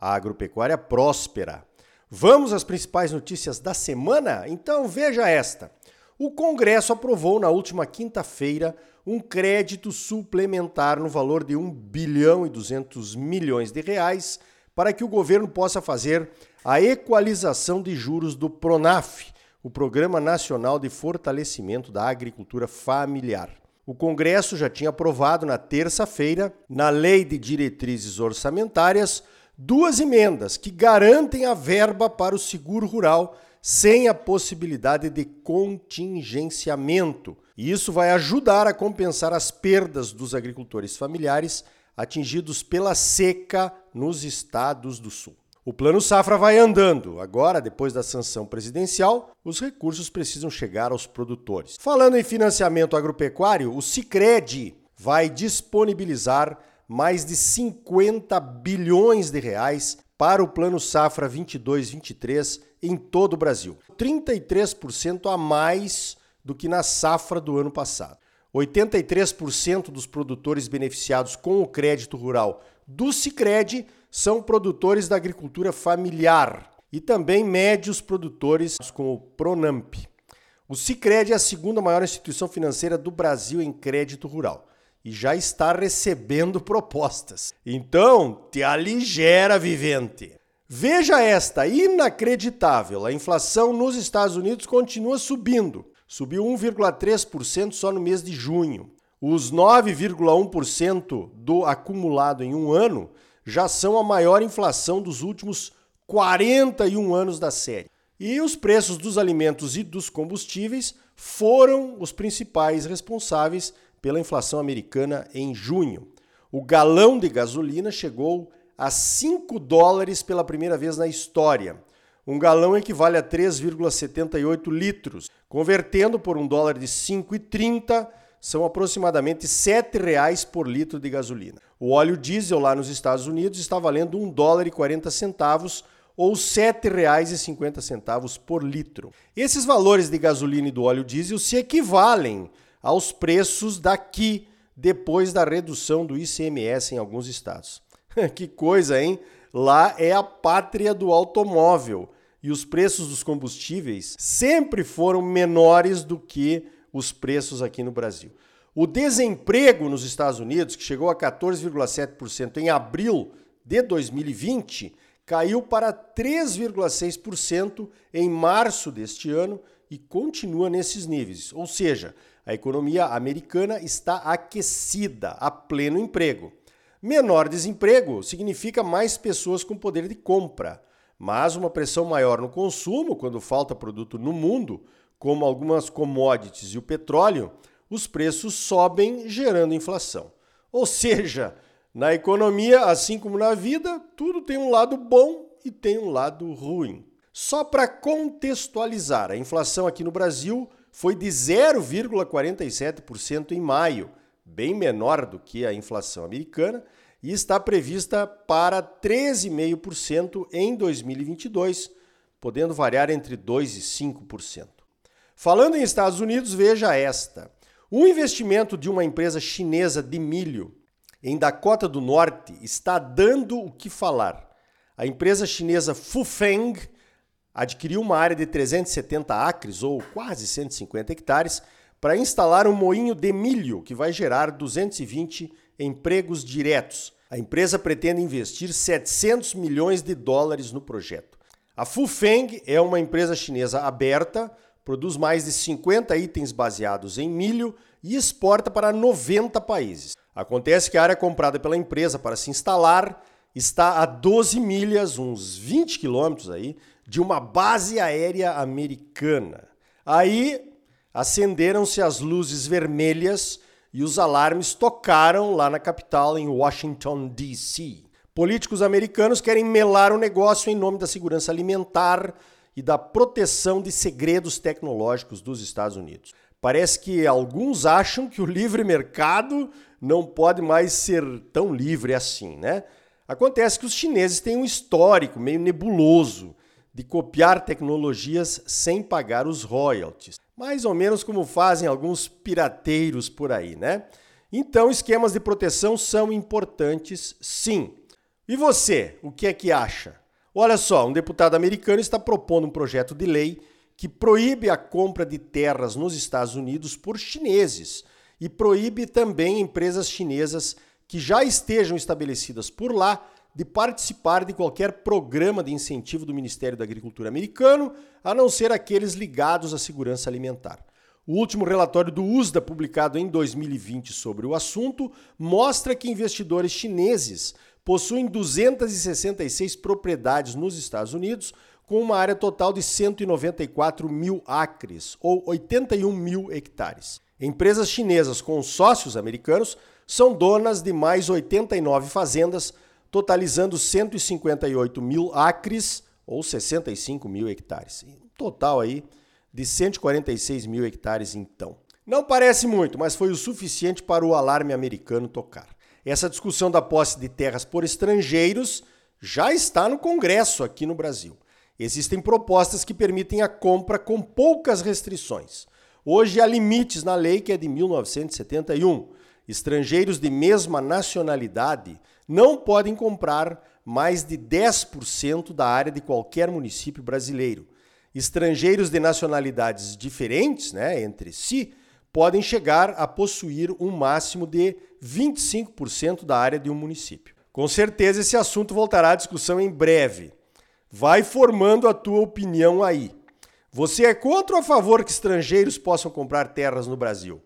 a agropecuária próspera. Vamos às principais notícias da semana? Então veja esta. O Congresso aprovou na última quinta-feira um crédito suplementar no valor de 1 bilhão e 200 milhões de reais para que o governo possa fazer a equalização de juros do PRONAF, o Programa Nacional de Fortalecimento da Agricultura Familiar. O Congresso já tinha aprovado na terça-feira, na Lei de Diretrizes Orçamentárias, duas emendas que garantem a verba para o seguro rural sem a possibilidade de contingenciamento. E isso vai ajudar a compensar as perdas dos agricultores familiares atingidos pela seca nos estados do Sul. O Plano Safra vai andando. Agora, depois da sanção presidencial, os recursos precisam chegar aos produtores. Falando em financiamento agropecuário, o Sicredi vai disponibilizar mais de 50 bilhões de reais para o Plano Safra 22-23 em todo o Brasil. 33% a mais do que na safra do ano passado. 83% dos produtores beneficiados com o crédito rural do Sicredi são produtores da agricultura familiar e também médios produtores com o Pronamp. O Sicredi é a segunda maior instituição financeira do Brasil em crédito rural e já está recebendo propostas. Então, te aligera, vivente. Veja esta, inacreditável. A inflação nos Estados Unidos continua subindo. Subiu 1,3% só no mês de junho. Os 9,1% do acumulado em um ano já são a maior inflação dos últimos 41 anos da série. E os preços dos alimentos e dos combustíveis foram os principais responsáveis pela inflação americana em junho. O galão de gasolina chegou a 5 dólares pela primeira vez na história. Um galão equivale a 3,78 litros. Convertendo por um dólar de 5,30, são aproximadamente R$ 7,00 por litro de gasolina. O óleo diesel lá nos Estados Unidos está valendo 1 dólar e 40 centavos ou R$ 7,50 por litro. Esses valores de gasolina e do óleo diesel se equivalem aos preços daqui depois da redução do ICMS em alguns estados. que coisa, hein? Lá é a pátria do automóvel e os preços dos combustíveis sempre foram menores do que os preços aqui no Brasil. O desemprego nos Estados Unidos, que chegou a 14,7% em abril de 2020, caiu para 3,6% em março deste ano e continua nesses níveis. Ou seja, a economia americana está aquecida, a pleno emprego. Menor desemprego significa mais pessoas com poder de compra, mas uma pressão maior no consumo, quando falta produto no mundo, como algumas commodities e o petróleo, os preços sobem, gerando inflação. Ou seja, na economia, assim como na vida, tudo tem um lado bom e tem um lado ruim. Só para contextualizar, a inflação aqui no Brasil foi de 0,47% em maio, bem menor do que a inflação americana, e está prevista para 13,5% em 2022, podendo variar entre 2% e 5%. Falando em Estados Unidos, veja esta. O investimento de uma empresa chinesa de milho em Dakota do Norte está dando o que falar. A empresa chinesa Fufeng adquiriu uma área de 370 acres, ou quase 150 hectares, para instalar um moinho de milho que vai gerar 220 empregos diretos. A empresa pretende investir 700 milhões de dólares no projeto. A Fufeng é uma empresa chinesa aberta, produz mais de 50 itens baseados em milho e exporta para 90 países. Acontece que a área comprada pela empresa para se instalar está a 12 milhas, uns 20 quilômetros aí, de uma base aérea americana. Aí acenderam-se as luzes vermelhas e os alarmes tocaram lá na capital, em Washington, D.C. Políticos americanos querem melar o negócio em nome da segurança alimentar e da proteção de segredos tecnológicos dos Estados Unidos. Parece que alguns acham que o livre mercado não pode mais ser tão livre assim, né? Acontece que os chineses têm um histórico meio nebuloso de copiar tecnologias sem pagar os royalties. Mais ou menos como fazem alguns pirateiros por aí, né? Então, esquemas de proteção são importantes, sim. E você, o que é que acha? Olha só, um deputado americano está propondo um projeto de lei que proíbe a compra de terras nos Estados Unidos por chineses e proíbe também empresas chinesas que já estejam estabelecidas por lá de participar de qualquer programa de incentivo do Ministério da Agricultura americano, a não ser aqueles ligados à segurança alimentar. O último relatório do USDA, publicado em 2020 sobre o assunto, mostra que investidores chineses possuem 266 propriedades nos Estados Unidos, com uma área total de 194 mil acres, ou 81 mil hectares. Empresas chinesas com sócios americanos são donas de mais 89 fazendas, totalizando 158 mil acres, ou 65 mil hectares. Um total aí de 146 mil hectares, então. Não parece muito, mas foi o suficiente para o alarme americano tocar. Essa discussão da posse de terras por estrangeiros já está no Congresso aqui no Brasil. Existem propostas que permitem a compra com poucas restrições. Hoje há limites na lei que é de 1971. Estrangeiros de mesma nacionalidade não podem comprar mais de 10% da área de qualquer município brasileiro. Estrangeiros de nacionalidades diferentes, né, entre si, podem chegar a possuir um máximo de 25% da área de um município. Com certeza esse assunto voltará à discussão em breve. Vai formando a tua opinião aí. Você é contra ou a favor que estrangeiros possam comprar terras no Brasil?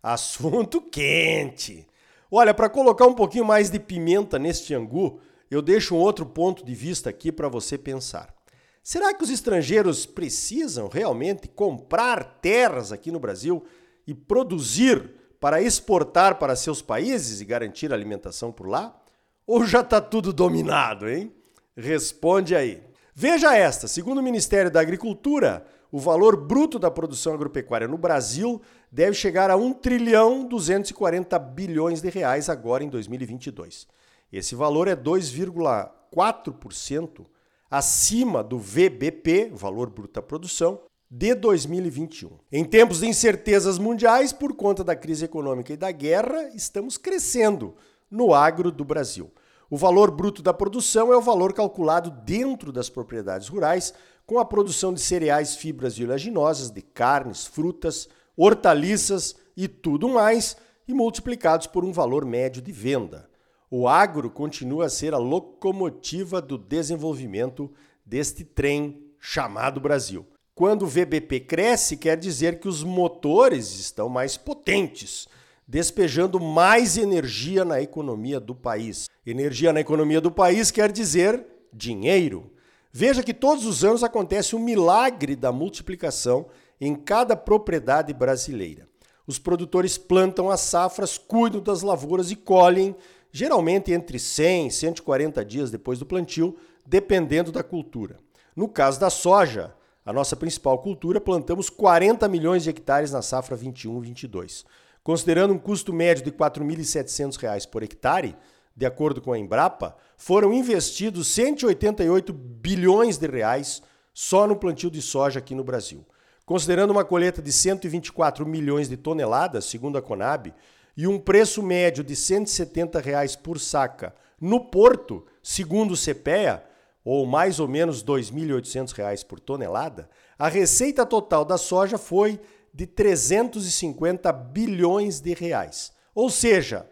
Assunto quente. Olha, para colocar um pouquinho mais de pimenta neste angu, eu deixo um outro ponto de vista aqui para você pensar. Será que os estrangeiros precisam realmente comprar terras aqui no Brasil e produzir para exportar para seus países e garantir alimentação por lá? Ou já está tudo dominado, hein? Responde aí. Veja esta: segundo o Ministério da Agricultura, o valor bruto da produção agropecuária no Brasil deve chegar a 1 trilhão 240 bilhões de reais agora em 2022. Esse valor é 2,4% acima do VBP, valor bruto da produção, de 2021. Em tempos de incertezas mundiais por conta da crise econômica e da guerra, estamos crescendo no agro do Brasil. O valor bruto da produção é o valor calculado dentro das propriedades rurais, com a produção de cereais, fibras e oleaginosas, de carnes, frutas, hortaliças e tudo mais, e multiplicados por um valor médio de venda. O agro continua a ser a locomotiva do desenvolvimento deste trem chamado Brasil. Quando o VBP cresce, quer dizer que os motores estão mais potentes, despejando mais energia na economia do país. Energia na economia do país quer dizer dinheiro. Veja que todos os anos acontece um milagre da multiplicação em cada propriedade brasileira. Os produtores plantam as safras, cuidam das lavouras e colhem, geralmente entre 100 e 140 dias depois do plantio, dependendo da cultura. No caso da soja, a nossa principal cultura, plantamos 40 milhões de hectares na safra 21-22. Considerando um custo médio de R$ 4.700 por hectare, de acordo com a Embrapa, foram investidos 188 bilhões de reais só no plantio de soja aqui no Brasil. Considerando uma colheita de 124 milhões de toneladas, segundo a Conab, e um preço médio de 170 reais por saca no porto, segundo o CPEA, ou mais ou menos R$ 2.800 por tonelada, a receita total da soja foi de 350 bilhões de reais. Ou seja,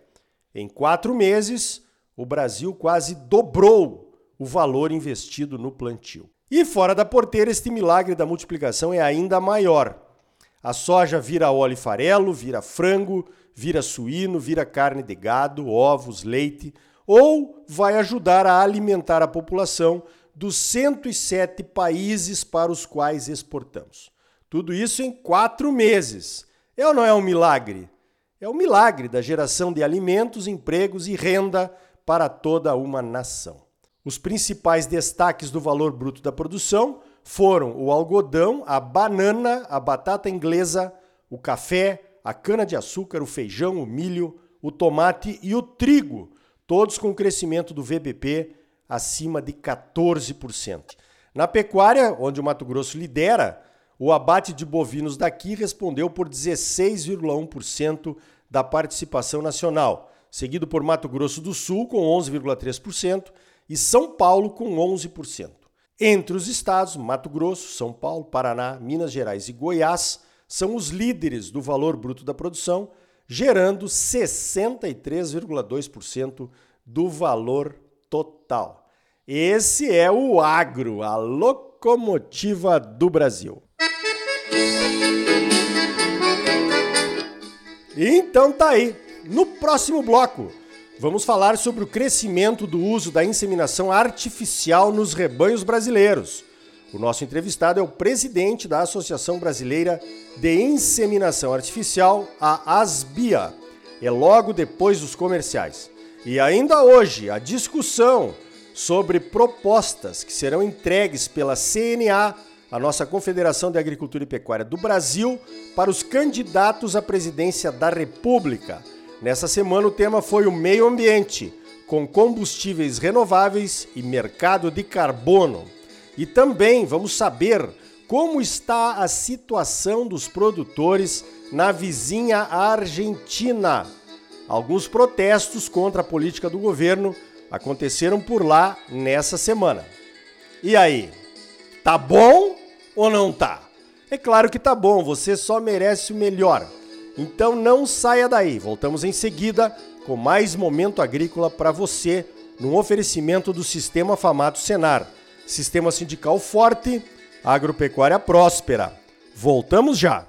em quatro meses, o Brasil quase dobrou o valor investido no plantio. E fora da porteira, este milagre da multiplicação é ainda maior. A soja vira óleo e farelo, vira frango, vira suíno, vira carne de gado, ovos, leite, ou vai ajudar a alimentar a população dos 107 países para os quais exportamos. Tudo isso em quatro meses. É ou não é um milagre? É o um milagre da geração de alimentos, empregos e renda para toda uma nação. Os principais destaques do valor bruto da produção foram o algodão, a banana, a batata inglesa, o café, a cana-de-açúcar, o feijão, o milho, o tomate e o trigo, todos com crescimento do VBP acima de 14%. Na pecuária, onde o Mato Grosso lidera, o abate de bovinos daqui respondeu por 16,1% da participação nacional, seguido por Mato Grosso do Sul com 11,3% e São Paulo com 11%. Entre os estados, Mato Grosso, São Paulo, Paraná, Minas Gerais e Goiás são os líderes do valor bruto da produção, gerando 63,2% do valor total. Esse é o agro, a locomotiva do Brasil. Então tá aí. No próximo bloco, vamos falar sobre o crescimento do uso da inseminação artificial nos rebanhos brasileiros. O nosso entrevistado é o presidente da Associação Brasileira de Inseminação Artificial, a ASBIA. É logo depois dos comerciais. E ainda hoje, a discussão sobre propostas que serão entregues pela CNA, a nossa Confederação de Agricultura e Pecuária do Brasil, para os candidatos à presidência da República. Nessa semana, o tema foi o meio ambiente, com combustíveis renováveis e mercado de carbono. E também vamos saber como está a situação dos produtores na vizinha Argentina. Alguns protestos contra a política do governo aconteceram por lá nessa semana. E aí, tá bom ou não tá? É claro que tá bom, você só merece o melhor. Então não saia daí. Voltamos em seguida com mais momento agrícola para você, num oferecimento do Sistema Famato Senar. Sistema sindical forte, agropecuária próspera. Voltamos já.